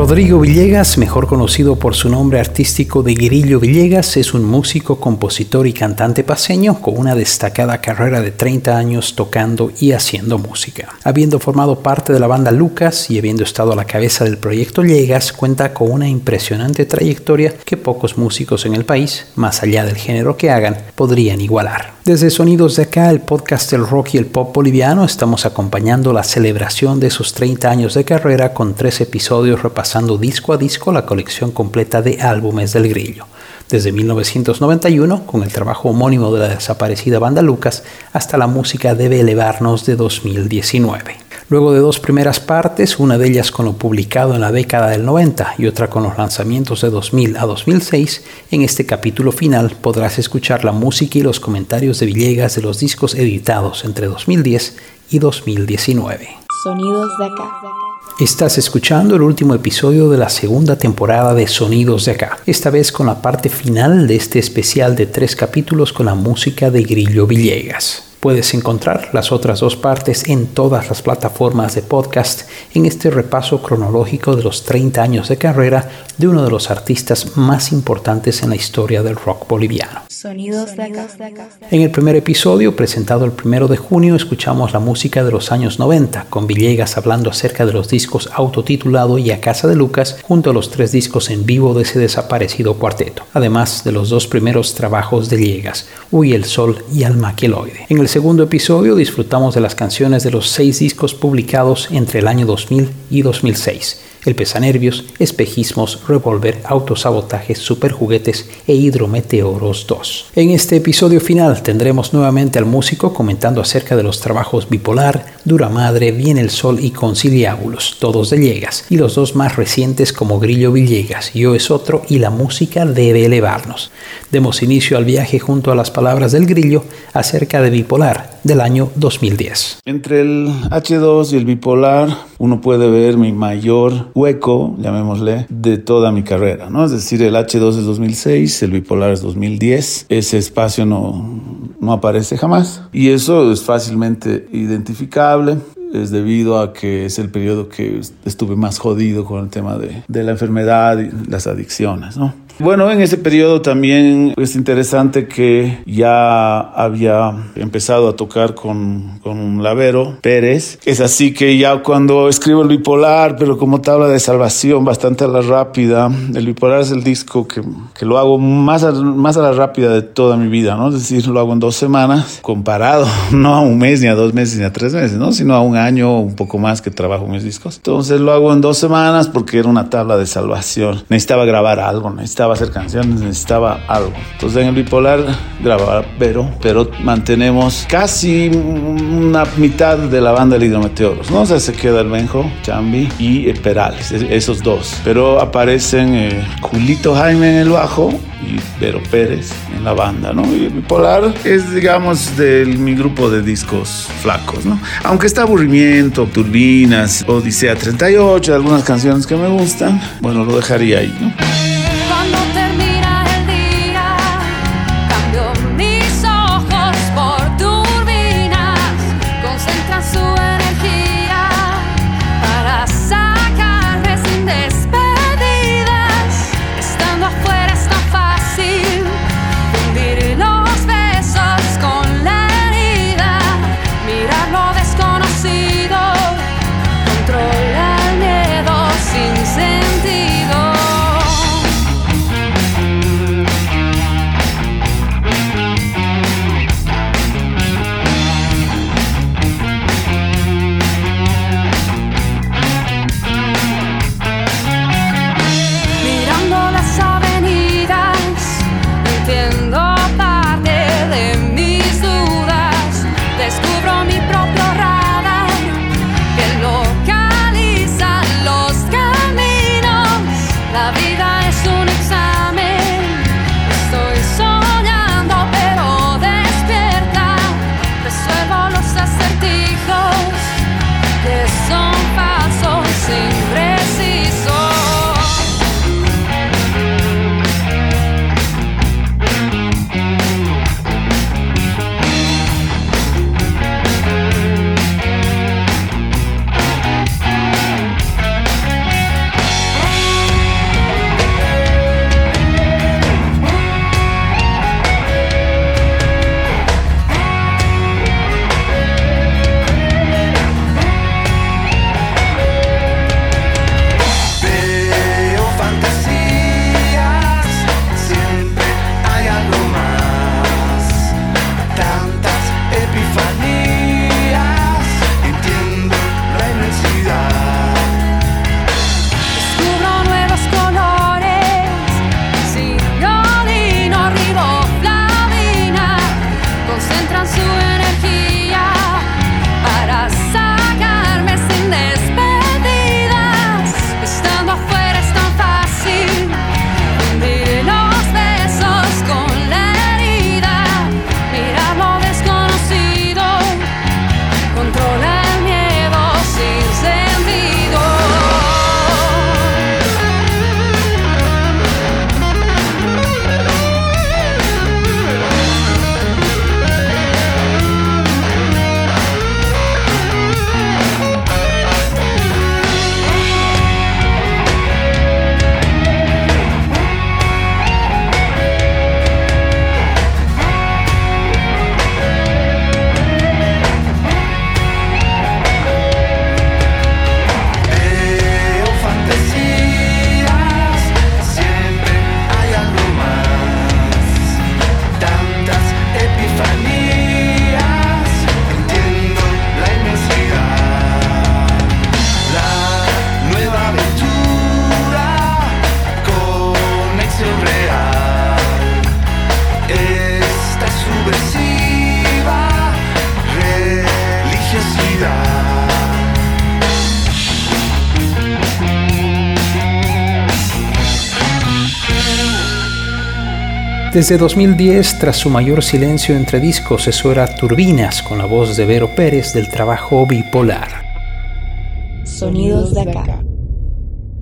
Rodrigo Villegas, mejor conocido por su nombre artístico de Grillo Villegas, es un músico, compositor y cantante paseño con una destacada carrera de 30 años tocando y haciendo música. Habiendo formado parte de la banda Lucas y habiendo estado a la cabeza del proyecto Llegas, cuenta con una impresionante trayectoria que pocos músicos en el país, más allá del género que hagan, podrían igualar. Desde Sonidos de Acá, el podcast del rock y el pop boliviano, estamos acompañando la celebración de sus 30 años de carrera con tres episodios repasando disco a disco la colección completa de álbumes del grillo. Desde 1991, con el trabajo homónimo de la desaparecida banda Lucas, hasta la música debe elevarnos de 2019. Luego de dos primeras partes, una de ellas con lo publicado en la década del 90 y otra con los lanzamientos de 2000 a 2006, en este capítulo final podrás escuchar la música y los comentarios de Villegas de los discos editados entre 2010 y 2019. Sonidos de acá. Estás escuchando el último episodio de la segunda temporada de Sonidos de acá, esta vez con la parte final de este especial de tres capítulos con la música de Grillo Villegas. Puedes encontrar las otras dos partes en todas las plataformas de podcast en este repaso cronológico de los 30 años de carrera de uno de los artistas más importantes en la historia del rock boliviano. Sonidos de acá. En el primer episodio, presentado el primero de junio, escuchamos la música de los años 90, con Villegas hablando acerca de los discos autotitulado y A Casa de Lucas, junto a los tres discos en vivo de ese desaparecido cuarteto, además de los dos primeros trabajos de Villegas, Uy el Sol y Almaqueloide. En el segundo episodio disfrutamos de las canciones de los seis discos publicados entre el año 2000 y 2006 el pesanervios, espejismos, revólver, autosabotajes, superjuguetes e hidrometeoros 2. En este episodio final tendremos nuevamente al músico comentando acerca de los trabajos Bipolar, Dura Madre, Viene el Sol y Conciliábulos, todos de Llegas, y los dos más recientes como Grillo Villegas, Yo es otro y La música debe elevarnos. Demos inicio al viaje junto a las palabras del Grillo acerca de Bipolar del año 2010. Entre el H2 y el Bipolar uno puede ver mi mayor hueco, llamémosle, de toda mi carrera, ¿no? Es decir, el H2 es 2006, el bipolar es 2010, ese espacio no, no aparece jamás y eso es fácilmente es debido a que es el periodo que estuve más jodido con el tema de, de la enfermedad y las adicciones, ¿no? Bueno, en ese periodo también es interesante que ya había empezado a tocar con, con Lavero Pérez. Es así que ya cuando escribo el bipolar, pero como tabla de salvación bastante a la rápida, el bipolar es el disco que, que lo hago más a, más a la rápida de toda mi vida, ¿no? Es decir, lo hago en dos semanas, comparado no a un mes, ni a dos meses, ni a tres meses, ¿no? Sino a un año un poco más que trabajo mis discos. Entonces lo hago en dos semanas porque era una tabla de salvación. Necesitaba grabar algo, necesitaba hacer canciones, necesitaba algo. Entonces en el bipolar grababa pero, pero mantenemos casi una mitad de la banda de Hidrometeoros, ¿no? O sea, se queda el Benjo, Chambi y Perales, esos dos. Pero aparecen eh, Julito Jaime en el bajo y Vero Pérez en la banda, ¿no? Y bipolar es, digamos, de mi grupo de discos flacos, ¿no? Aunque está aburrimiento, turbinas, Odisea 38, algunas canciones que me gustan, bueno, lo dejaría ahí, ¿no? Desde 2010, tras su mayor silencio entre discos, eso era Turbinas con la voz de Vero Pérez del trabajo bipolar. Sonidos de acá.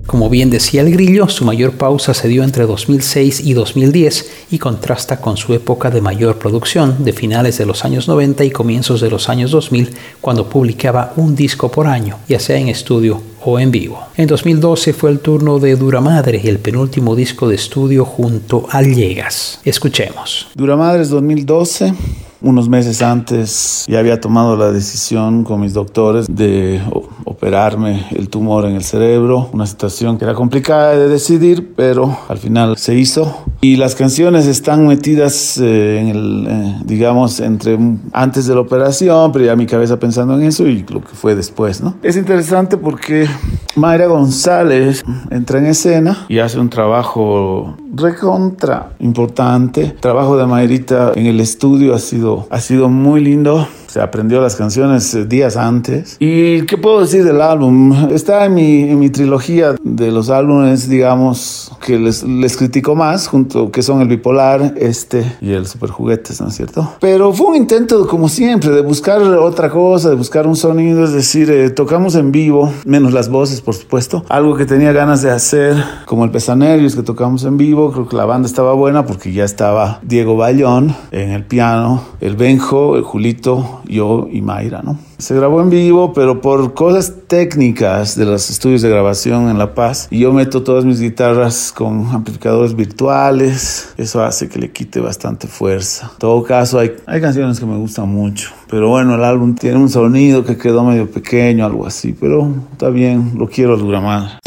Como bien decía el grillo, su mayor pausa se dio entre 2006 y 2010 y contrasta con su época de mayor producción de finales de los años 90 y comienzos de los años 2000, cuando publicaba un disco por año, ya sea en estudio o en vivo. En 2012 fue el turno de Dura Madre, el penúltimo disco de estudio junto a Llegas. Escuchemos. Dura Madre es 2012. Unos meses antes ya había tomado la decisión con mis doctores de operarme el tumor en el cerebro, una situación que era complicada de decidir, pero al final se hizo. Y las canciones están metidas eh, en el, eh, digamos, entre antes de la operación, pero ya mi cabeza pensando en eso y lo que fue después, ¿no? Es interesante porque Mayra González entra en escena y hace un trabajo recontra importante. El trabajo de Mayrita en el estudio ha sido, ha sido muy lindo se aprendió las canciones eh, días antes. ¿Y qué puedo decir del álbum? Está en mi, en mi trilogía de los álbumes, digamos, que les, les critico más, junto que son el bipolar, este y el super juguetes, ¿no es cierto? Pero fue un intento, como siempre, de buscar otra cosa, de buscar un sonido, es decir, eh, tocamos en vivo, menos las voces, por supuesto, algo que tenía ganas de hacer, como el Pesanerios que tocamos en vivo, creo que la banda estaba buena porque ya estaba Diego Bayón en el piano, el Benjo, el Julito, yo y Mayra, ¿no? Se grabó en vivo, pero por cosas técnicas de los estudios de grabación en La Paz, yo meto todas mis guitarras con amplificadores virtuales, eso hace que le quite bastante fuerza. En todo caso, hay, hay canciones que me gustan mucho, pero bueno, el álbum tiene un sonido que quedó medio pequeño, algo así, pero está bien, lo quiero al más.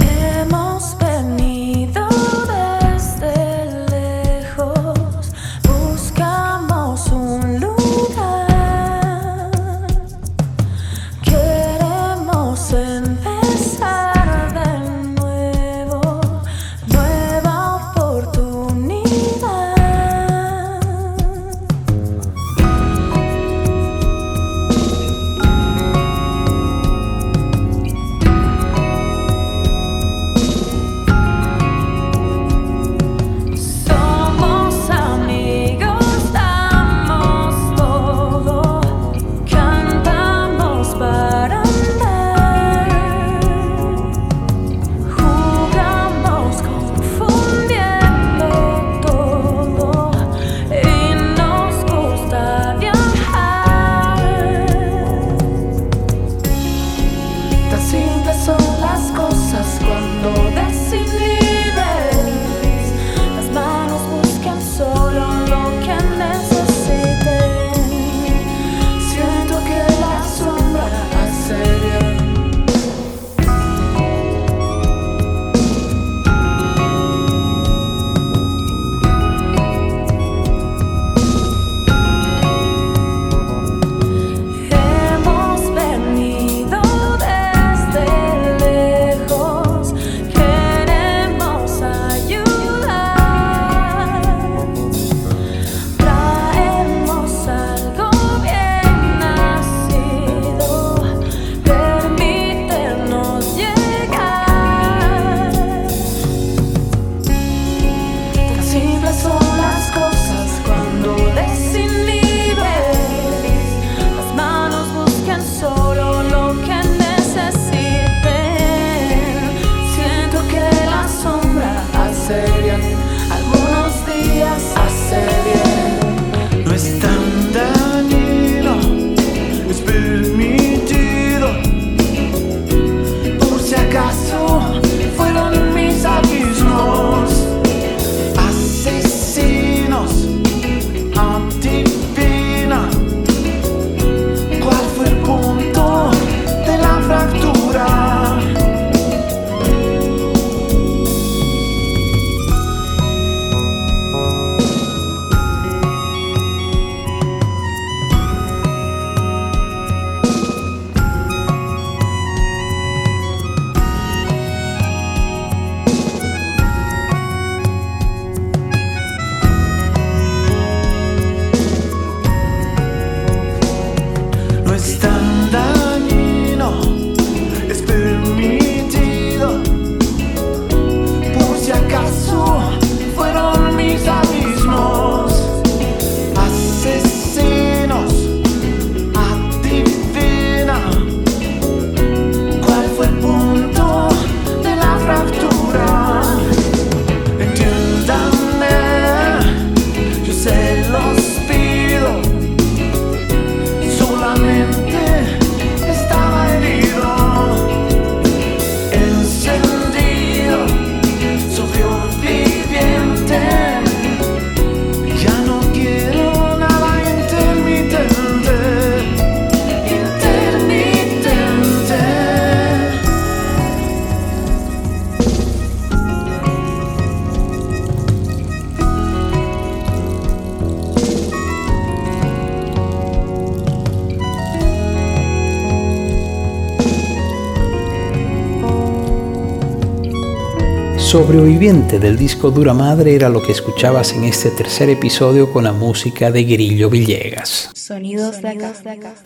Sobreviviente del disco Dura Madre era lo que escuchabas en este tercer episodio con la música de Grillo Villegas. Sonidos de acá.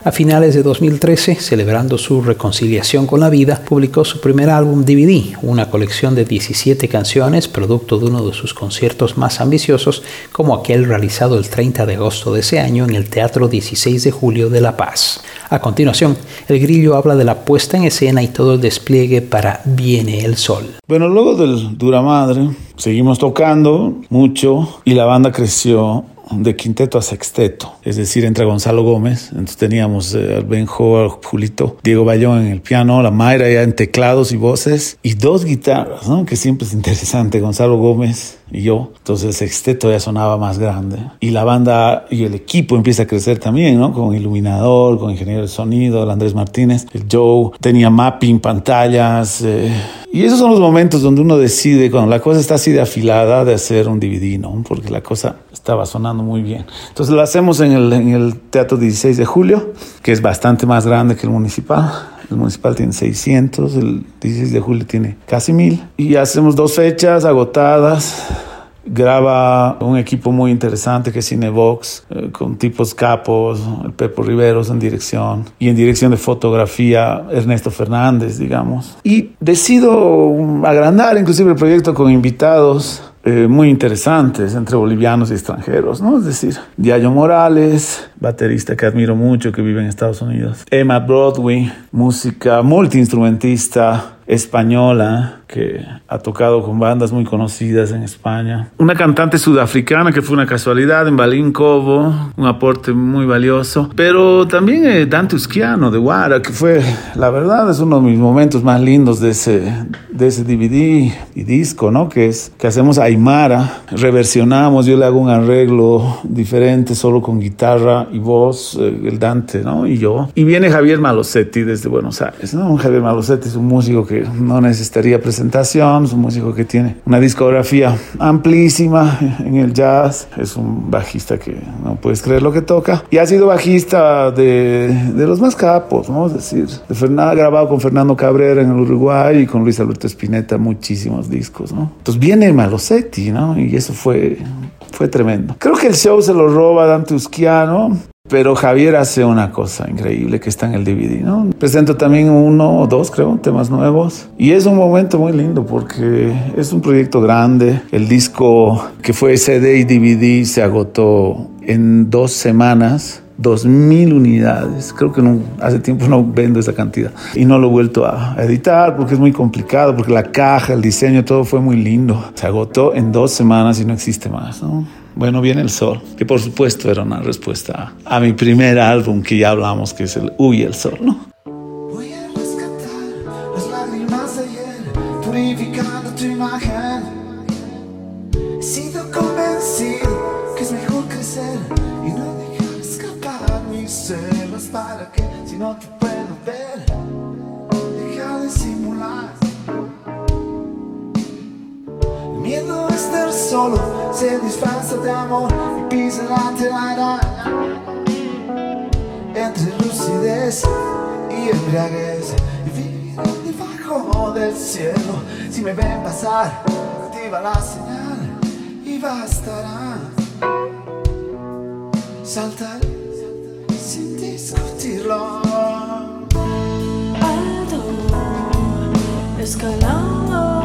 A finales de 2013, celebrando su reconciliación con la vida, publicó su primer álbum DVD, una colección de 17 canciones, producto de uno de sus conciertos más ambiciosos, como aquel realizado el 30 de agosto de ese año en el Teatro 16 de Julio de La Paz. A continuación, el grillo habla de la puesta en escena y todo el despliegue para Viene el Sol. Bueno, luego del Dura Madre, seguimos tocando mucho y la banda creció de quinteto a sexteto, es decir, entre Gonzalo Gómez, entonces teníamos eh, al Benjo, Julito, Diego Bayón en el piano, la Mayra ya en teclados y voces, y dos guitarras, ¿no? que siempre es interesante, Gonzalo Gómez y yo, entonces el sexteto ya sonaba más grande, y la banda y el equipo empieza a crecer también, ¿no? con iluminador, con ingeniero de sonido, el Andrés Martínez, el Joe, tenía mapping, pantallas, eh, y esos son los momentos donde uno decide, cuando la cosa está así de afilada, de hacer un DVD, ¿no? Porque la cosa estaba sonando muy bien. Entonces lo hacemos en el, en el Teatro 16 de Julio, que es bastante más grande que el municipal. El municipal tiene 600, el 16 de julio tiene casi 1000. Y hacemos dos fechas agotadas graba un equipo muy interesante que es Cinevox, eh, con tipos capos, el Pepo Riveros en dirección y en dirección de fotografía Ernesto Fernández, digamos. Y decido agrandar inclusive el proyecto con invitados eh, muy interesantes entre bolivianos y extranjeros, ¿no? Es decir, Diallo Morales, baterista que admiro mucho, que vive en Estados Unidos. Emma Broadway, música multiinstrumentista española que ha tocado con bandas muy conocidas en España. Una cantante sudafricana que fue una casualidad en Balín Cobo, un aporte muy valioso. Pero también eh, Dante Usquiano de Guara, que fue, la verdad, es uno de mis momentos más lindos de ese, de ese DVD y disco, ¿no? Que es que hacemos Aymara, reversionamos, yo le hago un arreglo diferente solo con guitarra y voz, eh, el Dante, ¿no? Y yo. Y viene Javier Malosetti desde Buenos Aires, ¿no? Javier Malosetti es un músico que no necesitaría presentación, es un músico que tiene una discografía amplísima en el jazz, es un bajista que no puedes creer lo que toca y ha sido bajista de, de los más capos, ¿no? Es decir, de Fernanda, grabado con Fernando Cabrera en el Uruguay y con Luis Alberto Spinetta muchísimos discos, ¿no? Entonces viene Malosetti, ¿no? Y eso fue, fue tremendo. Creo que el show se lo roba Dante Usquiano, pero Javier hace una cosa increíble que está en el DVD. Presento también uno o dos, creo, temas nuevos. Y es un momento muy lindo porque es un proyecto grande. El disco que fue CD y DVD se agotó en dos semanas. Dos mil unidades. Creo que hace tiempo no vendo esa cantidad. Y no lo he vuelto a editar porque es muy complicado, porque la caja, el diseño, todo fue muy lindo. Se agotó en dos semanas y no existe más, ¿no? Bueno, viene el sol, que por supuesto era una respuesta a mi primer álbum que ya hablamos, que es el Uy el sol, ¿no? Solo se disfraza de amor y pisa la telaraña entre lucidez y embriaguez y vivir debajo del cielo. Si me ven pasar, activa la señal y bastará. Saltaré sin discutirlo. Alto, escalando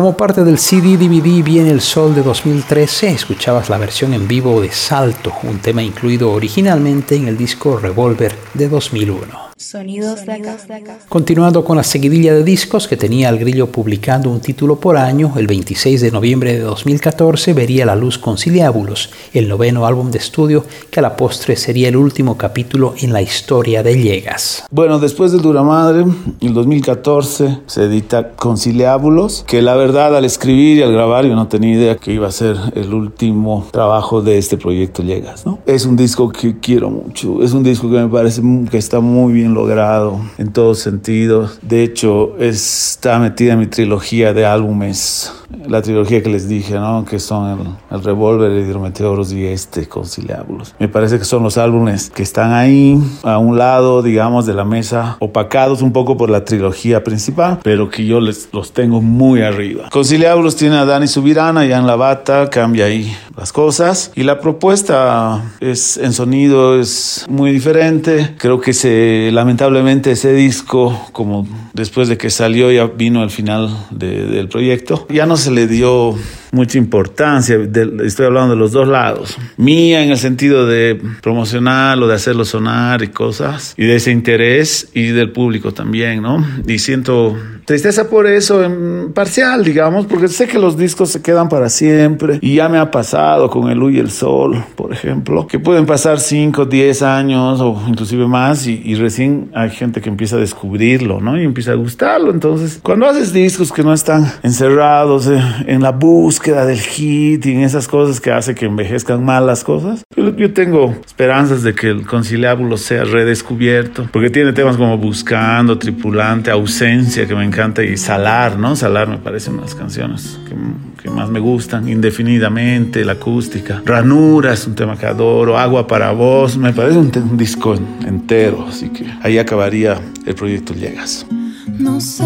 Como parte del CD DVD Viene el Sol de 2013, escuchabas la versión en vivo de Salto, un tema incluido originalmente en el disco Revolver de 2001. Sonidos de acá. Continuando con la seguidilla de discos que tenía el grillo publicando un título por año, el 26 de noviembre de 2014 vería la luz Conciliábulos, el noveno álbum de estudio que a la postre sería el último capítulo en la historia de Llegas. Bueno, después del Dura Madre, en el 2014 se edita Conciliábulos, que la verdad al escribir y al grabar yo no tenía idea que iba a ser el último trabajo de este proyecto Llegas, ¿no? Es un disco que quiero mucho, es un disco que me parece que está muy bien logrado en todos sentidos. De hecho, está metida en mi trilogía de álbumes, la trilogía que les dije, ¿no? Que son el, el Revolver, el Hidrometeoros y este, Conciliábulos. Me parece que son los álbumes que están ahí, a un lado, digamos, de la mesa, opacados un poco por la trilogía principal, pero que yo les, los tengo muy arriba. Conciliábulos tiene a Dani Subirana, ya en la bata, cambia ahí las cosas. Y la propuesta es en sonido es muy diferente. Creo que se lamentablemente ese disco, como después de que salió ya vino al final de- del proyecto, ya no se le dio mucha importancia. De- estoy hablando de los dos lados. Mía en el sentido de promocionarlo, de hacerlo sonar y cosas, y de ese interés, y del público también, ¿no? Y siento tristeza por eso, en parcial, digamos, porque sé que los discos se quedan para siempre, y ya me ha pasado con El Huy y el Sol, por ejemplo, que pueden pasar 5, 10 años o inclusive más, y, y recién hay gente que empieza a descubrirlo, ¿no? Y empieza a gustarlo. Entonces, cuando haces discos que no están encerrados eh, en la búsqueda del hit y en esas cosas que hace que envejezcan mal las cosas, yo, yo tengo esperanzas de que el conciliábulo sea redescubierto, porque tiene temas como Buscando, Tripulante, Ausencia, que me encanta, y Salar, ¿no? Salar me parecen unas canciones que, que más me gustan, Indefinidamente, la acústica. Ranura es un tema que adoro, Agua para vos, me parece un, un disco en- entero, así que ahí acabaría el proyecto Llegas. No sé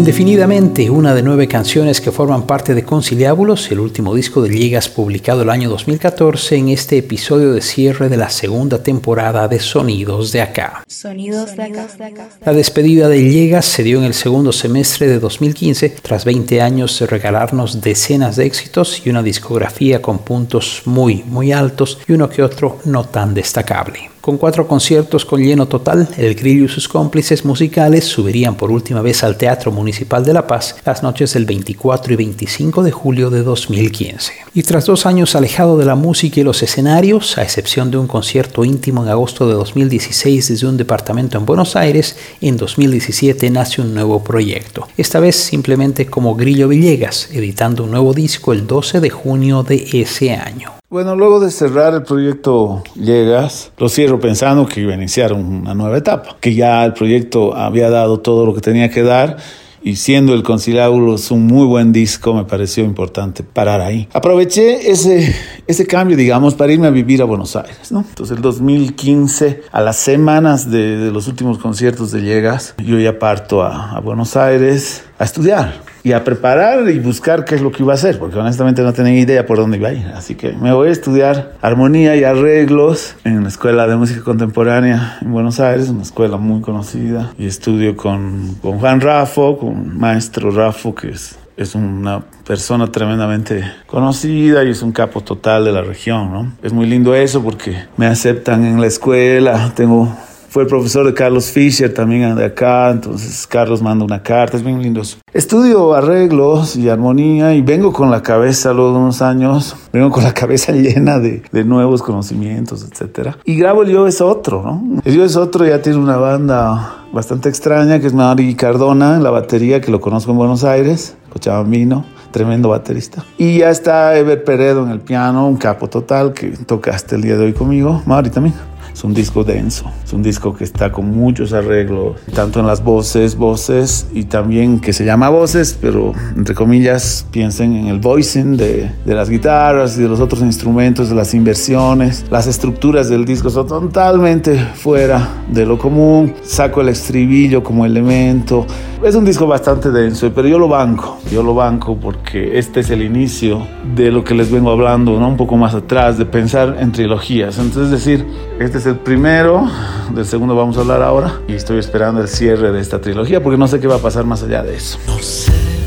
Indefinidamente, una de nueve canciones que forman parte de Conciliábulos, el último disco de Llegas publicado el año 2014 en este episodio de cierre de la segunda temporada de Sonidos de Acá. Sonidos de acá. La despedida de Llegas se dio en el segundo semestre de 2015, tras 20 años de regalarnos decenas de éxitos y una discografía con puntos muy, muy altos y uno que otro no tan destacable. Con cuatro conciertos con lleno total, El Grillo y sus cómplices musicales subirían por última vez al Teatro Municipal de La Paz las noches del 24 y 25 de julio de 2015. Y tras dos años alejado de la música y los escenarios, a excepción de un concierto íntimo en agosto de 2016 desde un departamento en Buenos Aires, en 2017 nace un nuevo proyecto, esta vez simplemente como Grillo Villegas, editando un nuevo disco el 12 de junio de ese año. Bueno, luego de cerrar el proyecto Llegas, lo cierro pensando que iba a iniciar una nueva etapa, que ya el proyecto había dado todo lo que tenía que dar y siendo el Conciliábulos un muy buen disco, me pareció importante parar ahí. Aproveché ese, ese cambio, digamos, para irme a vivir a Buenos Aires, ¿no? Entonces, el 2015, a las semanas de, de los últimos conciertos de Llegas, yo ya parto a, a Buenos Aires a estudiar y a preparar y buscar qué es lo que iba a hacer, porque honestamente no tenía idea por dónde iba a ir. Así que me voy a estudiar armonía y arreglos en la Escuela de Música Contemporánea en Buenos Aires, una escuela muy conocida, y estudio con, con Juan Raffo, con maestro Raffo, que es es una persona tremendamente conocida y es un capo total de la región, ¿no? Es muy lindo eso porque me aceptan en la escuela, tengo fue el profesor de Carlos Fischer también de acá, entonces Carlos manda una carta, es bien lindo. Estudio arreglos y armonía y vengo con la cabeza, luego de unos años, vengo con la cabeza llena de, nuevos conocimientos, etc. Y grabo el Yo es otro, ¿no? El Yo es otro ya tiene una banda bastante extraña que es Mari Cardona en la batería, que lo conozco en Buenos Aires, Cochabambino tremendo baterista. Y ya está Ever Peredo en el piano, un capo total que toca hasta el día de hoy conmigo. Mauri también. Es un disco denso, es un disco que está con muchos arreglos, tanto en las voces, voces y también que se llama voces, pero entre comillas piensen en el voicing de, de las guitarras y de los otros instrumentos, de las inversiones, las estructuras del disco son totalmente fuera de lo común. Saco el estribillo como elemento. Es un disco bastante denso, pero yo lo banco, yo lo banco porque este es el inicio de lo que les vengo hablando, ¿no? Un poco más atrás, de pensar en trilogías. Entonces, es decir, este es el primero, del segundo vamos a hablar ahora y estoy esperando el cierre de esta trilogía porque no sé qué va a pasar más allá de eso. No sé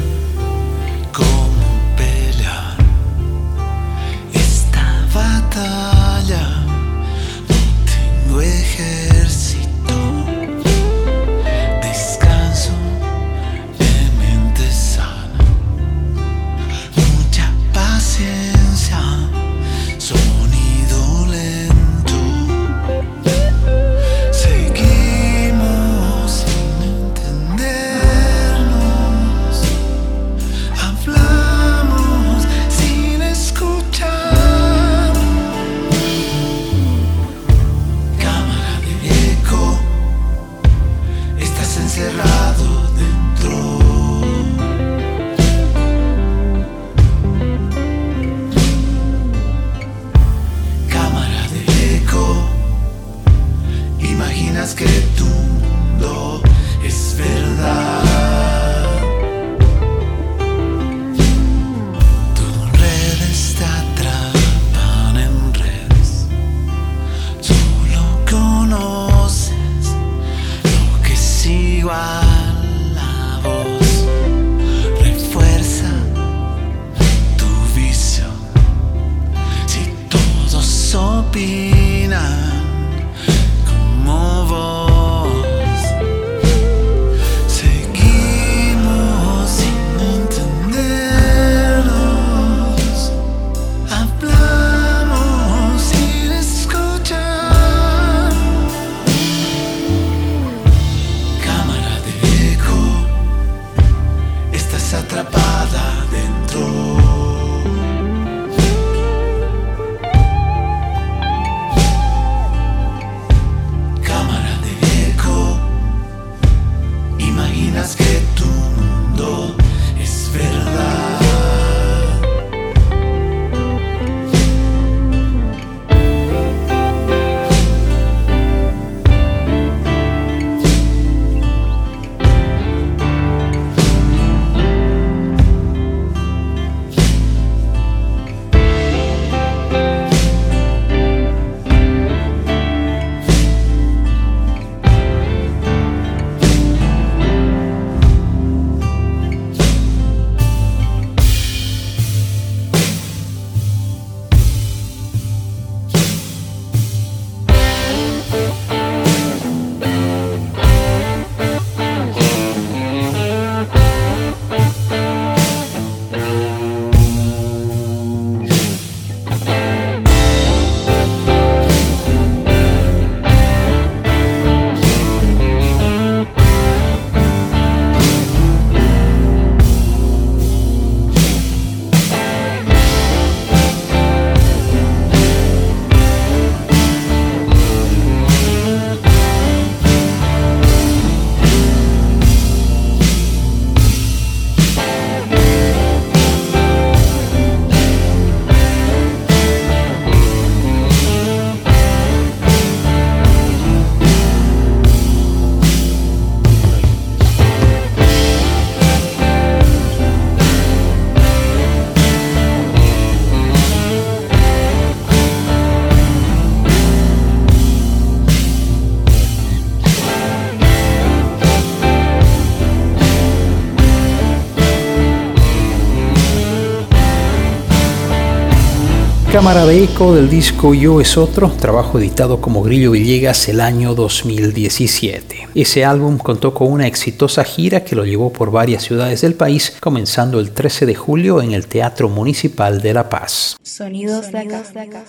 Cámara de Eco del disco Yo es Otro, trabajo editado como Grillo Villegas el año 2017. Ese álbum contó con una exitosa gira que lo llevó por varias ciudades del país, comenzando el 13 de julio en el Teatro Municipal de La Paz. Sonidos de acá.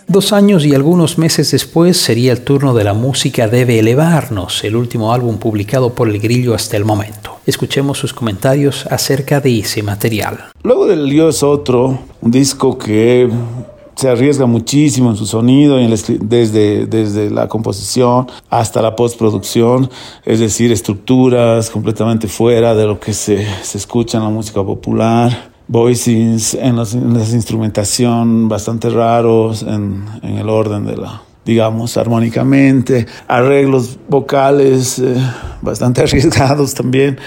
Dos años y algunos meses después sería el turno de la música Debe Elevarnos, el último álbum publicado por el Grillo hasta el momento. Escuchemos sus comentarios acerca de ese material. Luego del Yo es otro, un disco que se arriesga muchísimo en su sonido, y en el desde, desde la composición hasta la postproducción, es decir, estructuras completamente fuera de lo que se, se escucha en la música popular. Voicings en, los- en la instrumentación bastante raros en, en el orden de la, digamos, armónicamente, arreglos vocales eh, bastante arriesgados también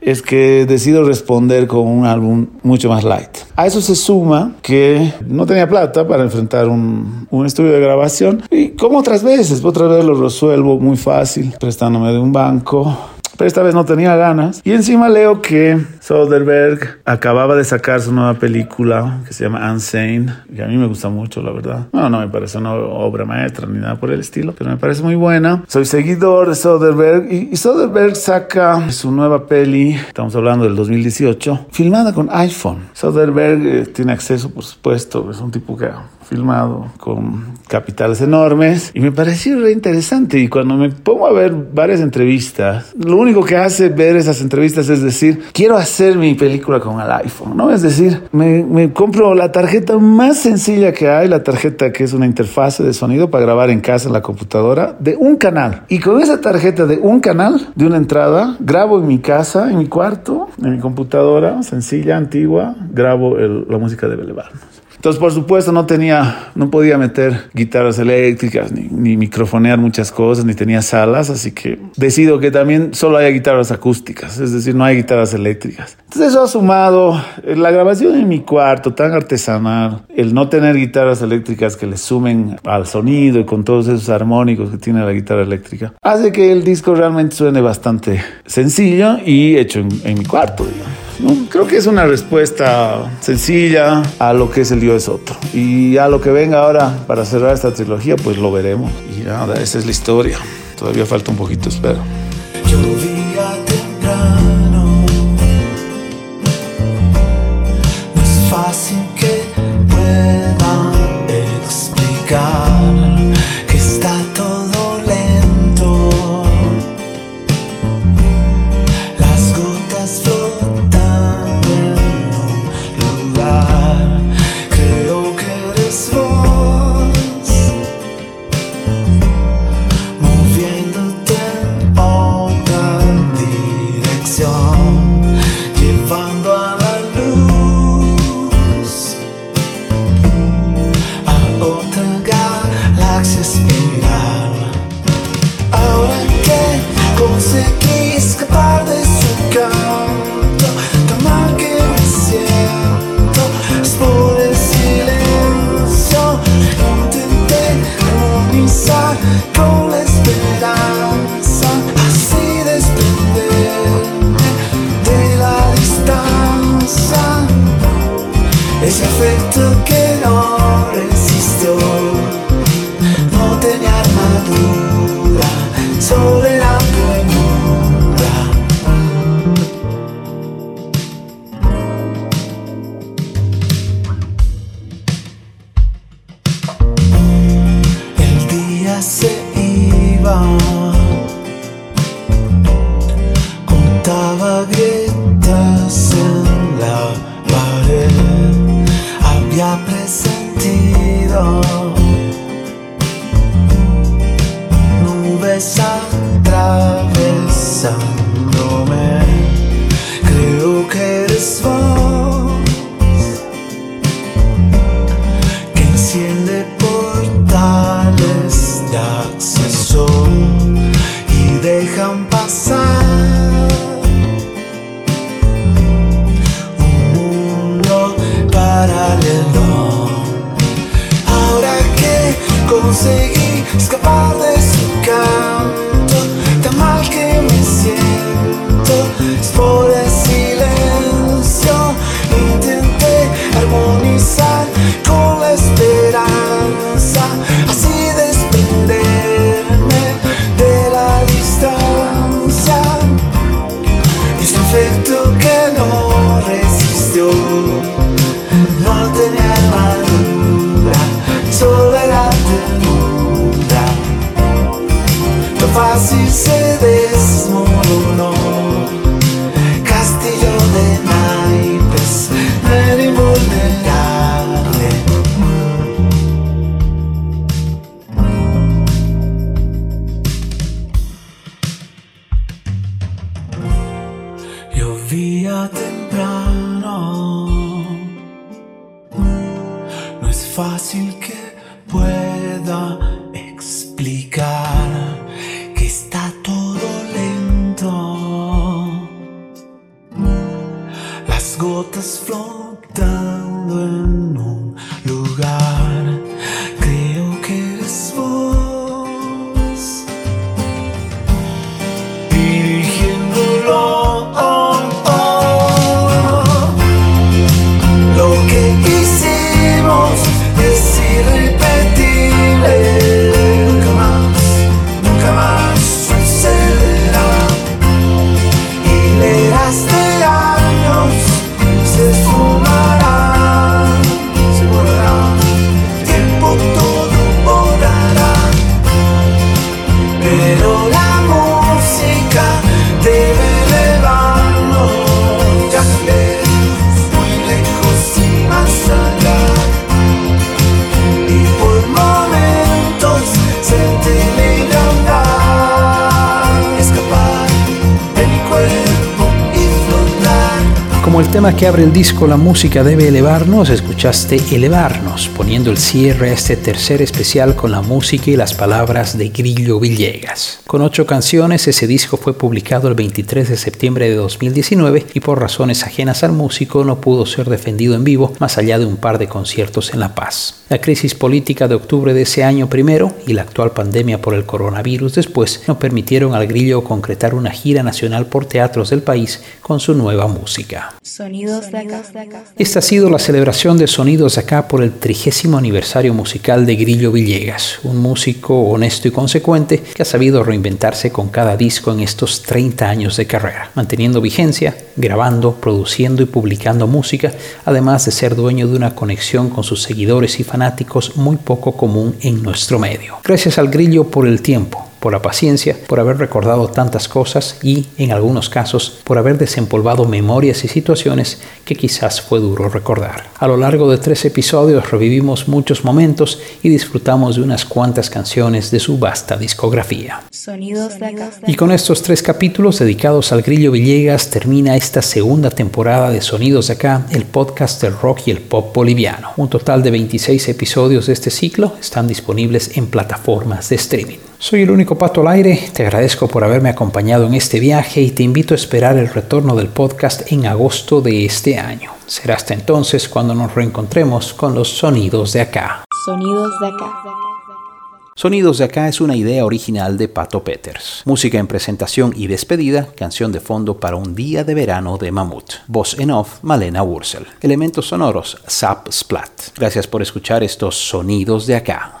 es que decido responder con un álbum mucho más light. A eso se suma que no tenía plata para enfrentar un, un estudio de grabación y como otras veces, otras veces lo resuelvo muy fácil, prestándome de un banco. Esta vez no tenía ganas. Y encima leo que Soderbergh acababa de sacar su nueva película que se llama Unsane, que a mí me gusta mucho, la verdad. No, no me parece una obra maestra ni nada por el estilo, pero me parece muy buena. Soy seguidor de Soderbergh y, y Soderbergh saca su nueva peli, estamos hablando del 2018, filmada con iPhone. Soderbergh eh, tiene acceso, por supuesto, es un tipo que filmado con capitales enormes y me pareció re interesante. Y cuando me pongo a ver varias entrevistas lo único que hace ver esas entrevistas es decir quiero hacer mi película con el iPhone no es decir me, me compro la tarjeta más sencilla que hay la tarjeta que es una interfase de sonido para grabar en casa en la computadora de un canal. Y con esa tarjeta de un canal de una entrada grabo en mi casa en mi cuarto en mi computadora sencilla antigua grabo la música de Belevarnos entonces, por supuesto, no tenía, no podía meter guitarras eléctricas, ni, ni microfonear muchas cosas, ni tenía salas, así que decido que también solo haya guitarras acústicas, es decir, no hay guitarras eléctricas. Entonces, eso ha sumado eh, la grabación en mi cuarto tan artesanal, el no tener guitarras eléctricas que le sumen al sonido y con todos esos armónicos que tiene la guitarra eléctrica, hace que el disco realmente suene bastante sencillo y hecho en, en mi cuarto, digamos. Creo que es una respuesta sencilla a lo que es el Dios otro. Y a lo que venga ahora para cerrar esta trilogía, pues lo veremos. Y nada, esa es la historia. Todavía falta un poquito, espero. Fácil que pueda va. Contaba grietas en la pared, había presentido nubes atravesando. fácil se desmoronó. Flotar. Como el tema que abre el disco La música debe elevarnos, escuchaste Elevarnos, poniendo el cierre a este tercer especial con la música y las palabras de Grillo Villegas. Con ocho canciones, ese disco fue publicado el 23 de septiembre de 2019 y por razones ajenas al músico no pudo ser defendido en vivo más allá de un par de conciertos en La Paz. La crisis política de octubre de ese año primero y la actual pandemia por el coronavirus después no permitieron al Grillo concretar una gira nacional por teatros del país con su nueva música. Sonidos de acá. Esta ha sido la celebración de Sonidos de Acá por el trigésimo aniversario musical de Grillo Villegas, un músico honesto y consecuente que ha sabido reinventarse con cada disco en estos 30 años de carrera, manteniendo vigencia, grabando, produciendo y publicando música, además de ser dueño de una conexión con sus seguidores y fanáticos muy poco común en nuestro medio. Gracias al Grillo por el tiempo, por la paciencia, por haber recordado tantas cosas y, en algunos casos, por haber desempolvado memorias y situaciones que quizás fue duro recordar. A lo largo de tres episodios revivimos muchos momentos y disfrutamos de unas cuantas canciones de su vasta discografía. Sonidos de acá. Y con estos tres capítulos dedicados al Grillo Villegas termina esta segunda temporada de Sonidos de Acá, el podcast del rock y el pop boliviano. Un total de 26 episodios de este ciclo están disponibles en plataformas de streaming. Soy el único pato al aire, te agradezco por haberme acompañado en este viaje y te invito a esperar el retorno del podcast en agosto de este año. Será hasta entonces cuando nos reencontremos con los sonidos de acá. Sonidos de acá. Sonidos de acá es una idea original de Pato Peters. Música en presentación y despedida, canción de fondo para un día de verano de Mamut. Voz en off, Malena Wursel. Elementos sonoros, Zap Splat. Gracias por escuchar estos sonidos de acá.